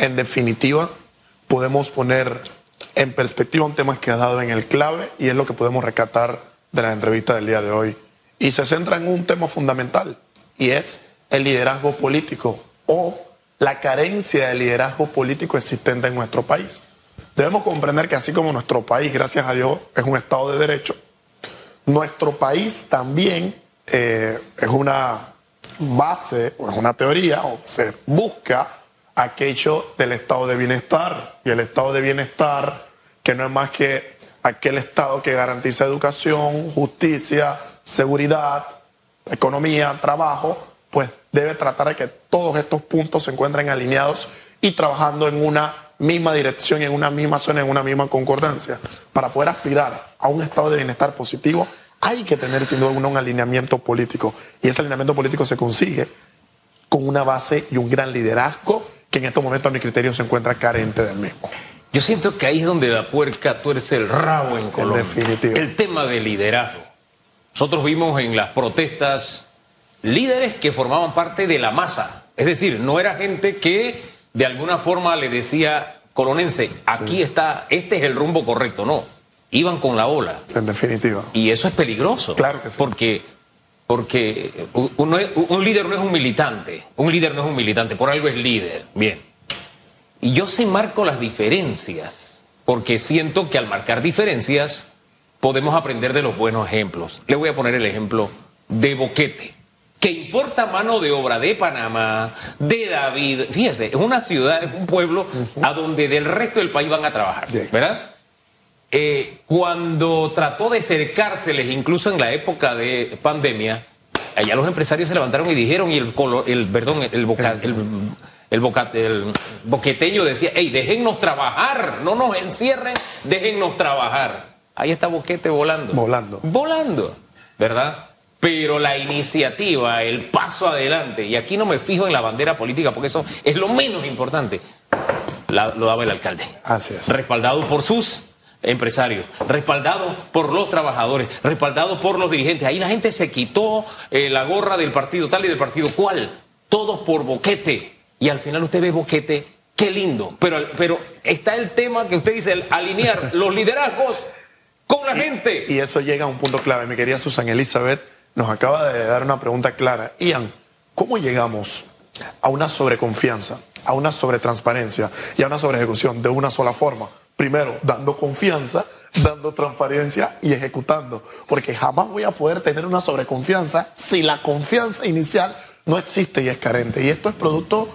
en definitiva, podemos poner en perspectiva un tema que ha dado en el clave y es lo que podemos recatar de la entrevista del día de hoy. Y se centra en un tema fundamental y es el liderazgo político o la carencia de liderazgo político existente en nuestro país. Debemos comprender que así como nuestro país, gracias a Dios, es un Estado de Derecho, nuestro país también eh, es una base o es una teoría o se busca aquello del estado de bienestar. Y el estado de bienestar, que no es más que aquel estado que garantiza educación, justicia, seguridad, economía, trabajo, pues debe tratar de que todos estos puntos se encuentren alineados y trabajando en una misma dirección, en una misma zona, en una misma concordancia. Para poder aspirar a un estado de bienestar positivo, hay que tener sin duda un alineamiento político. Y ese alineamiento político se consigue con una base y un gran liderazgo que en estos momentos a mi criterio se encuentra carente del mismo. Yo siento que ahí es donde la puerca tuerce el rabo en Colombia. definitivo. El tema del liderazgo. Nosotros vimos en las protestas líderes que formaban parte de la masa. Es decir, no era gente que de alguna forma le decía, colonense, aquí está, este es el rumbo correcto. No, iban con la ola. En definitiva. Y eso es peligroso. Claro que sí. Porque, porque un, un líder no es un militante. Un líder no es un militante, por algo es líder. Bien. Y yo sí marco las diferencias, porque siento que al marcar diferencias podemos aprender de los buenos ejemplos. Le voy a poner el ejemplo de Boquete, que importa mano de obra de Panamá, de David. Fíjese, es una ciudad, es un pueblo a donde del resto del país van a trabajar, ¿verdad? Eh, cuando trató de cercárseles, incluso en la época de pandemia, allá los empresarios se levantaron y dijeron, y el, el perdón, el, el, el, boqueteño decía, hey, déjennos trabajar, no nos encierren, déjennos trabajar. Ahí está Boquete volando. Volando. Volando, ¿verdad? Pero la iniciativa, el paso adelante, y aquí no me fijo en la bandera política porque eso es lo menos importante, lo daba el alcalde. Así es. Respaldado por sus empresarios, respaldado por los trabajadores, respaldado por los dirigentes. Ahí la gente se quitó eh, la gorra del partido tal y del partido cual. Todo por boquete. Y al final usted ve boquete, qué lindo. Pero, pero está el tema que usted dice, el alinear los liderazgos con la gente. Y eso llega a un punto clave. Mi querida Susan Elizabeth nos acaba de dar una pregunta clara. Ian, ¿cómo llegamos a una sobreconfianza, a una sobretransparencia y a una sobreejecución de una sola forma? Primero, dando confianza, dando transparencia y ejecutando. Porque jamás voy a poder tener una sobreconfianza si la confianza inicial no existe y es carente. Y esto es producto,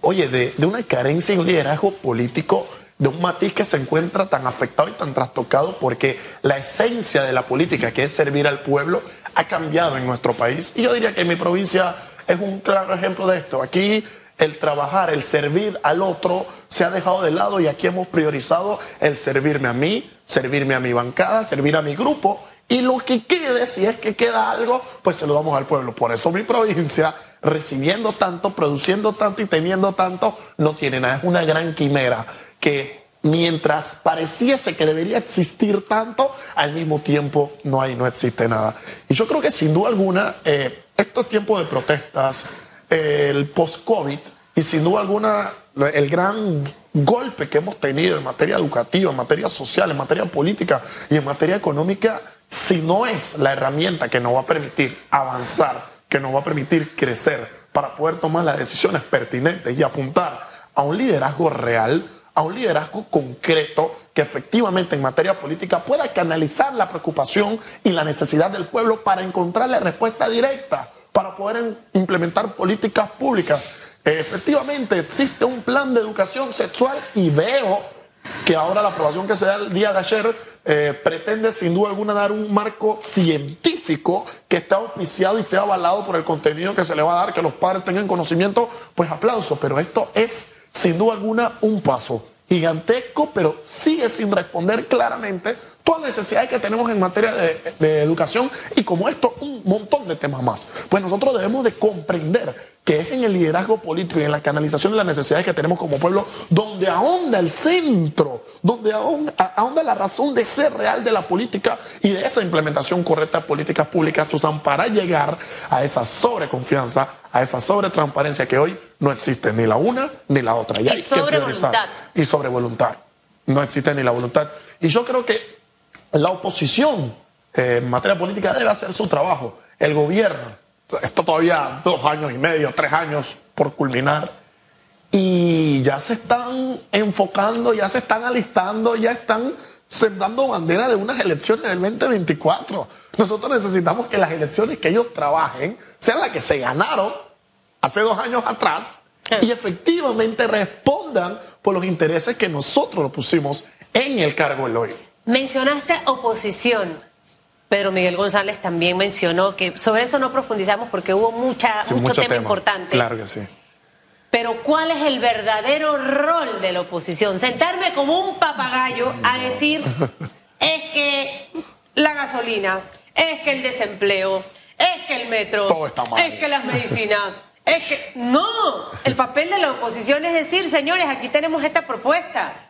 oye, de, una carencia en un liderazgo político de un matiz que se encuentra tan afectado y tan trastocado porque la esencia de la política, que es servir al pueblo, ha cambiado en nuestro país. Y yo diría que mi provincia es un claro ejemplo de esto. Aquí el trabajar, el servir al otro se ha dejado de lado y aquí hemos priorizado el servirme a mí, servirme a mi bancada, servir a mi grupo y lo que quede, si es que queda algo, pues se lo damos al pueblo. Por eso mi provincia, recibiendo tanto, produciendo tanto y teniendo tanto, no tiene nada. Es una gran quimera que mientras pareciese que debería existir tanto, al mismo tiempo no hay, no existe nada. Y yo creo que sin duda alguna, eh, estos tiempos de protestas, el post-COVID y sin duda alguna el gran golpe que hemos tenido en materia educativa, en materia social, en materia política y en materia económica, si no es la herramienta que nos va a permitir avanzar, que nos va a permitir crecer para poder tomar las decisiones pertinentes y apuntar a un liderazgo real, a un liderazgo concreto que efectivamente en materia política pueda canalizar la preocupación y la necesidad del pueblo para encontrar la respuesta directa para poder implementar políticas públicas. efectivamente, existe un plan de educación sexual y veo que ahora la aprobación que se da el día de ayer eh, pretende sin duda alguna dar un marco científico que esté auspiciado y esté avalado por el contenido que se le va a dar, que los padres tengan conocimiento, pues aplauso, pero esto es sin duda alguna un paso gigantesco, pero sigue sin responder claramente todas las necesidades que tenemos en materia de, educación y como esto un montón de temas más. Pues nosotros debemos de comprender que es en el liderazgo político y en la canalización de las necesidades que tenemos como pueblo donde ahonda el centro, donde ahonda, la razón de ser real de la política y de esa implementación correcta de políticas públicas, Susan, para llegar a esa sobreconfianza, a esa sobretransparencia que hoy no existe ni la una ni la otra. Y sobre voluntad. Y sobre voluntad. No existe ni la voluntad. Y yo creo que la oposición eh, en materia política debe hacer su trabajo. El gobierno, esto todavía dos años y medio, tres años por culminar, y ya se están enfocando, ya se están alistando, ya están sembrando bandera de unas elecciones del 2024. Nosotros necesitamos que las elecciones que ellos trabajen sean las que se ganaron hace dos años atrás y efectivamente respondan por los intereses que nosotros lo pusimos en el cargo del hoy. Mencionaste oposición. Pedro Miguel González también mencionó que sobre eso no profundizamos porque hubo mucha, mucho, tema, importante. Claro que sí. Pero ¿cuál es el verdadero rol de la oposición? Sentarme como un papagayo a decir, es que la gasolina, es que el desempleo, es que el metro, es que las medicinas, es que... No, el papel de la oposición es decir, señores, aquí tenemos esta propuesta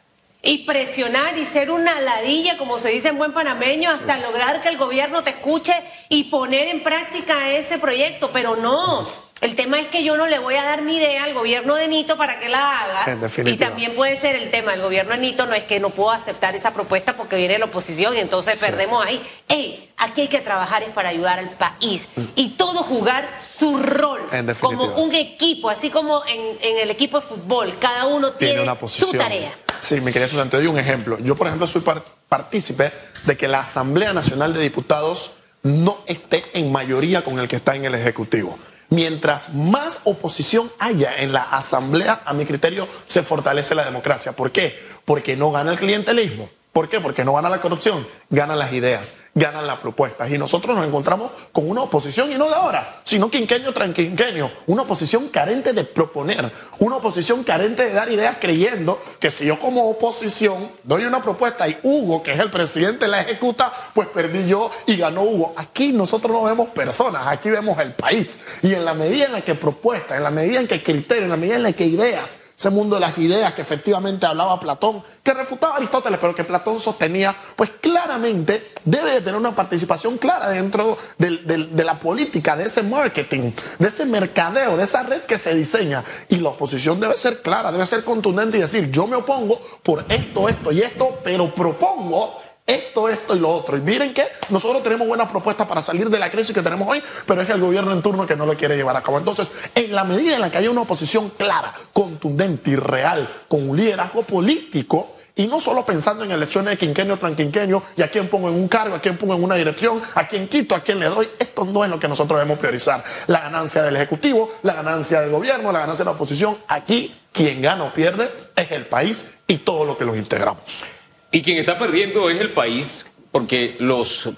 y presionar y ser una ladilla, como se dice en buen panameño, hasta lograr que el gobierno te escuche y poner en práctica ese proyecto. Pero no, el tema es que yo no le voy a dar mi idea al gobierno de Nito para que la haga. Y también puede ser el tema, el gobierno de Nito no es que no puedo aceptar esa propuesta porque viene la oposición y entonces perdemos ahí. Ey, aquí hay que trabajar es para ayudar al país y todo jugar su rol como un equipo, así como en, el equipo de fútbol, cada uno tiene, una su tarea. Sí, mi querida Susan, te doy un ejemplo. Yo, por ejemplo, soy partícipe de que la Asamblea Nacional de Diputados no esté en mayoría con el que está en el Ejecutivo. Mientras más oposición haya en la Asamblea, a mi criterio, se fortalece la democracia. ¿Por qué? Porque no gana el clientelismo ¿Por qué? Porque no gana la corrupción, ganan las ideas, ganan las propuestas. Y nosotros nos encontramos con una oposición, y no de ahora, sino quinquenio tras quinquenio, una oposición carente de proponer, una oposición carente de dar ideas creyendo que si yo como oposición doy una propuesta y Hugo, que es el presidente, la ejecuta, pues perdí yo y ganó Hugo. Aquí nosotros no vemos personas, aquí vemos el país. Y en la medida en la que propuestas, en la medida en que criterios, en la medida en la que ideas ese mundo de las ideas que efectivamente hablaba Platón, que refutaba Aristóteles, pero que Platón sostenía, pues claramente debe de tener una participación clara dentro de la política, de ese marketing, de ese mercadeo, de esa red que se diseña. Y la oposición debe ser clara, debe ser contundente y decir, yo me opongo por esto, esto y esto, pero propongo esto, esto y lo otro. Y miren que nosotros tenemos buenas propuestas para salir de la crisis que tenemos hoy, pero es el gobierno en turno que no lo quiere llevar a cabo. Entonces, en la medida en la que haya una oposición clara, contundente y real, con un liderazgo político, y no solo pensando en elecciones de quinquenio tras quinquenio y a quién pongo en un cargo, a quién pongo en una dirección, a quién quito, a quién le doy. Esto no es lo que nosotros debemos priorizar. La ganancia del Ejecutivo, la ganancia del gobierno, la ganancia de la oposición. Aquí quien gana o pierde es el país y todo lo que los integramos. Y quien está perdiendo es el país, porque los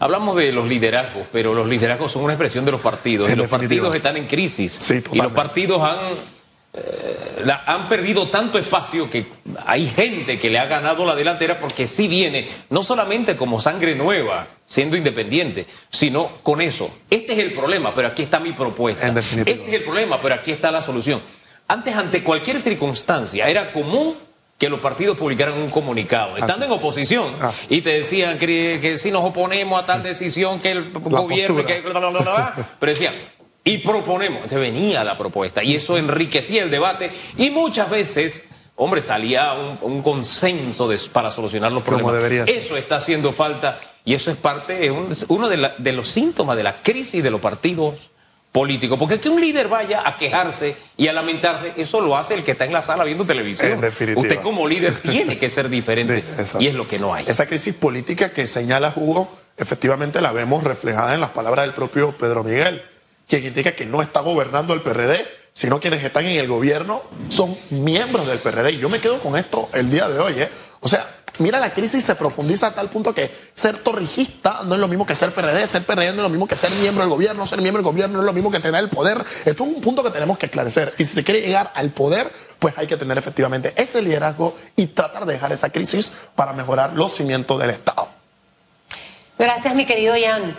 Hablamos de los liderazgos, pero los liderazgos son una expresión de los partidos. y los partidos están en crisis. y los partidos han, eh, han perdido tanto espacio que hay gente que le ha ganado la delantera porque sí viene, no solamente como sangre nueva, siendo independiente, sino con eso. Este es el problema, pero aquí está mi propuesta. Este es el problema, pero aquí está la solución. Antes, ante cualquier circunstancia, era común que los partidos publicaran un comunicado, estando en oposición, y te decían que, si nos oponemos a tal decisión que el gobierno, que, pero decían, y proponemos, entonces venía la propuesta, y eso enriquecía el debate, y muchas veces, hombre, salía un, consenso para solucionar los problemas. Eso está haciendo falta, y eso es parte, es uno de los síntomas de la crisis de los partidos político. Porque que un líder vaya a quejarse y a lamentarse, eso lo hace el que está en la sala viendo televisión. Usted como líder tiene que ser diferente. y es lo que no hay. Esa crisis política que señala Hugo, efectivamente la vemos reflejada en las palabras del propio Pedro Miguel, quien indica que no está gobernando el PRD, sino quienes están en el gobierno son miembros del PRD. Y yo me quedo con esto el día de hoy. ¿eh? O sea, Mira, la crisis se profundiza a tal punto que ser torrijista no es lo mismo que ser PRD, ser PRD no es lo mismo que ser miembro del gobierno, ser miembro del gobierno no es lo mismo que tener el poder. Esto es un punto que tenemos que esclarecer. Y si se quiere llegar al poder, pues hay que tener efectivamente ese liderazgo y tratar de dejar esa crisis para mejorar los cimientos del Estado. Gracias, mi querido Jan.